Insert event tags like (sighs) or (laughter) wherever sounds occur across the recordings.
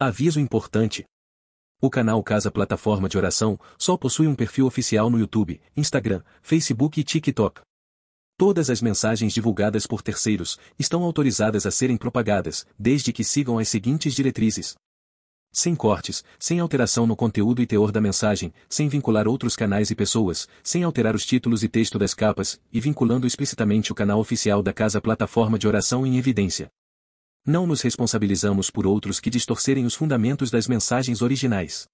Aviso importante. O canal Casa Plataforma de Oração só possui um perfil oficial no YouTube, Instagram, Facebook e TikTok. Todas as mensagens divulgadas por terceiros estão autorizadas a serem propagadas, desde que sigam as seguintes diretrizes: sem cortes, sem alteração no conteúdo e teor da mensagem, sem vincular outros canais e pessoas, sem alterar os títulos e texto das capas, e vinculando explicitamente o canal oficial da Casa Plataforma de Oração em evidência. Não nos responsabilizamos por outros que distorcerem os fundamentos das mensagens originais.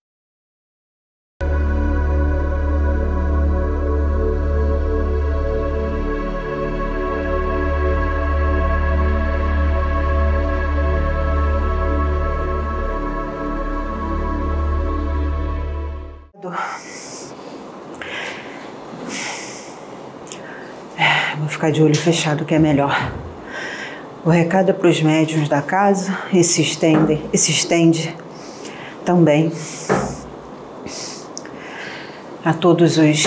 É, vou ficar de olho fechado que é melhor. O recado é para os médiuns da casa e se estende, e se estende também a todos os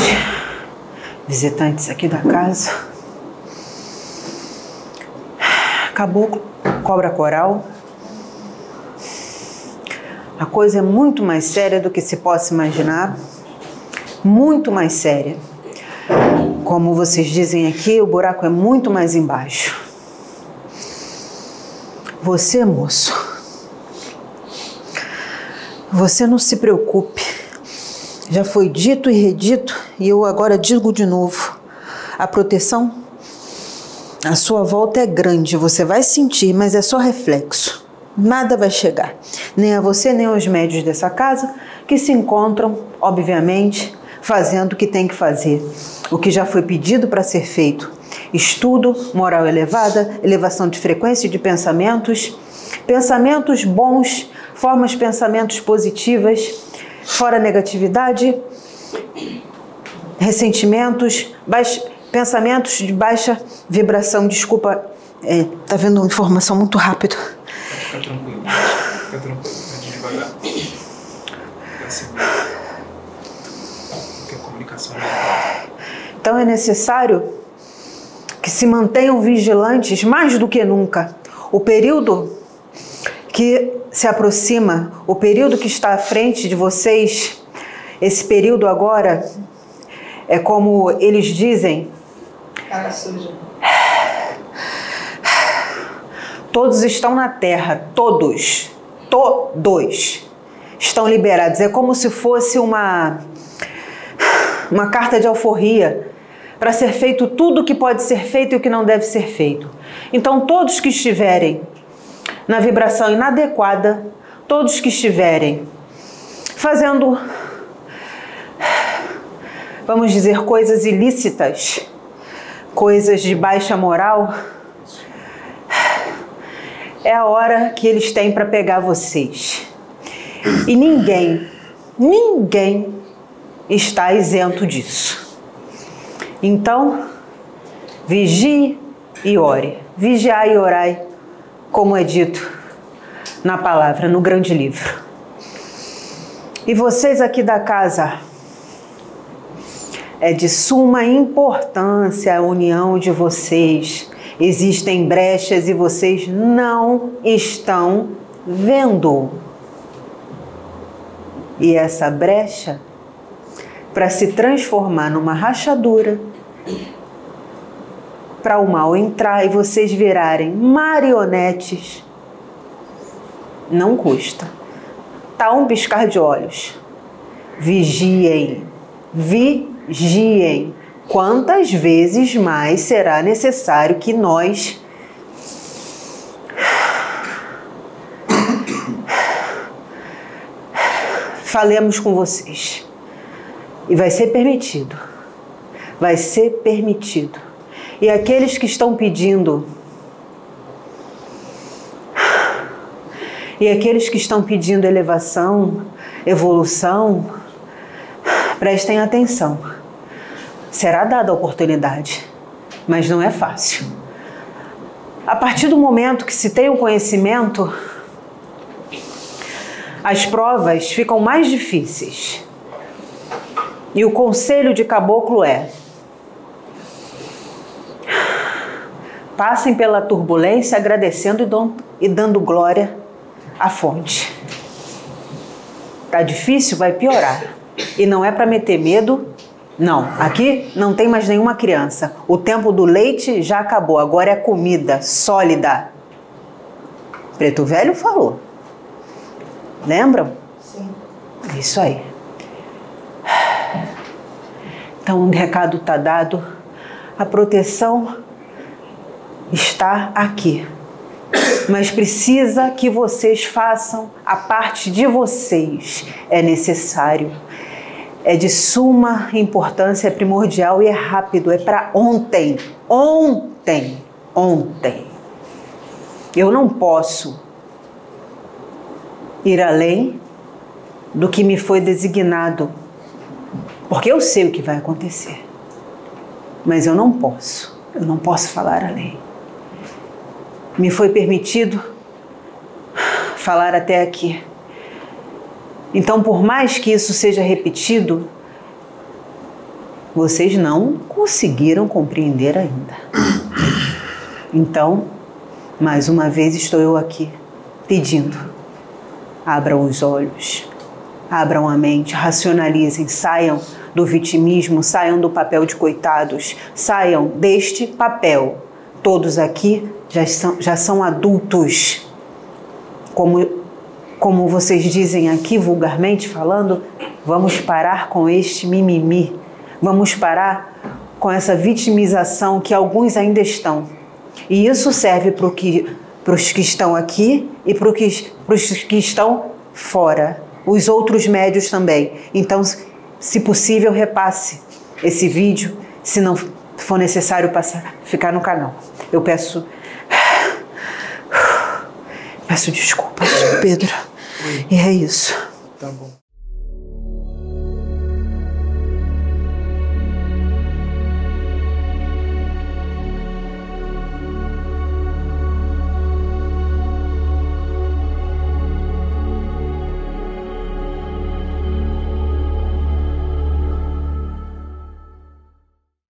visitantes aqui da casa. Caboclo, cobra coral. A coisa é muito mais séria do que se possa imaginar. Muito mais séria. Como vocês dizem aqui, o buraco é muito mais embaixo. Você, moço, você não se preocupe. Já foi dito e redito e eu agora digo de novo. A proteção à sua volta é grande, você vai sentir, mas é só reflexo. Nada vai chegar, nem a você, nem aos médios dessa casa, que se encontram, obviamente, fazendo o que tem que fazer, o que já foi pedido para ser feito. Estudo, moral elevada, elevação de frequência de pensamentos, pensamentos bons, formas de pensamentos positivas, fora negatividade, ressentimentos, baix, pensamentos de baixa vibração. Desculpa, é, tá vendo informação muito rápido. Fica tranquilo, fica tranquilo, pode devagar. Seguro comunicação Então é necessário que se mantenham vigilantes mais do que nunca. O período que se aproxima, o período que está à frente de vocês, esse período agora é como eles dizem. Cara suja. Todos estão na terra, todos, todos estão liberados. É como se fosse uma uma carta de alforria para ser feito tudo o que pode ser feito e o que não deve ser feito. Então, todos que estiverem na vibração inadequada, todos que estiverem fazendo, vamos dizer, coisas ilícitas, coisas de baixa moral, é a hora que eles têm para pegar vocês. E ninguém, ninguém está isento disso. Então, vigie e ore. Vigiai e orai, como é dito na palavra, no grande livro. E vocês aqui da casa, é de suma importância a união de vocês. Existem brechas e vocês não estão vendo. E essa brecha para se transformar numa rachadura, para o mal entrar e vocês virarem marionetes, não custa. Tá um piscar de olhos. Vigiem, vigiem. Quantas vezes mais será necessário que nós falemos com vocês? E vai ser permitido. Vai ser permitido. E aqueles que estão pedindo, e aqueles que estão pedindo elevação, evolução, prestem atenção. Será dada a oportunidade, mas não é fácil. A partir do momento que se tem o conhecimento, as provas ficam mais difíceis. E o conselho de caboclo é: passem pela turbulência agradecendo e dando glória à fonte. Tá difícil, vai piorar. E não é para meter medo, não. Aqui não tem mais nenhuma criança. O tempo do leite já acabou, agora é comida sólida. Preto Velho falou. Lembram? Sim. Isso aí. Então, o recado está dado. A proteção está aqui. Mas precisa que vocês façam a parte de vocês. É necessário. É de suma importância, é primordial e é rápido. É para ontem. Ontem. Ontem. Eu não posso ir além do que me foi designado, porque eu sei o que vai acontecer. Mas eu não posso, eu não posso falar além. Me foi permitido falar até aqui. Então, por mais que isso seja repetido, vocês não conseguiram compreender ainda. Então, mais uma vez estou eu aqui pedindo: abram os olhos, abram a mente, racionalizem, saiam do vitimismo, saiam do papel de coitados, saiam deste papel. Todos aqui já são, já são adultos. Como, como vocês dizem aqui, vulgarmente falando, vamos parar com este mimimi, vamos parar com essa vitimização que alguns ainda estão. E isso serve para que, os que estão aqui e para que, os que estão fora, os outros médios também. Então, se possível, repasse esse vídeo, se não for necessário passar, ficar no canal. Eu peço. (sighs) Peço desculpas, Pedro. E é isso. Tá bom.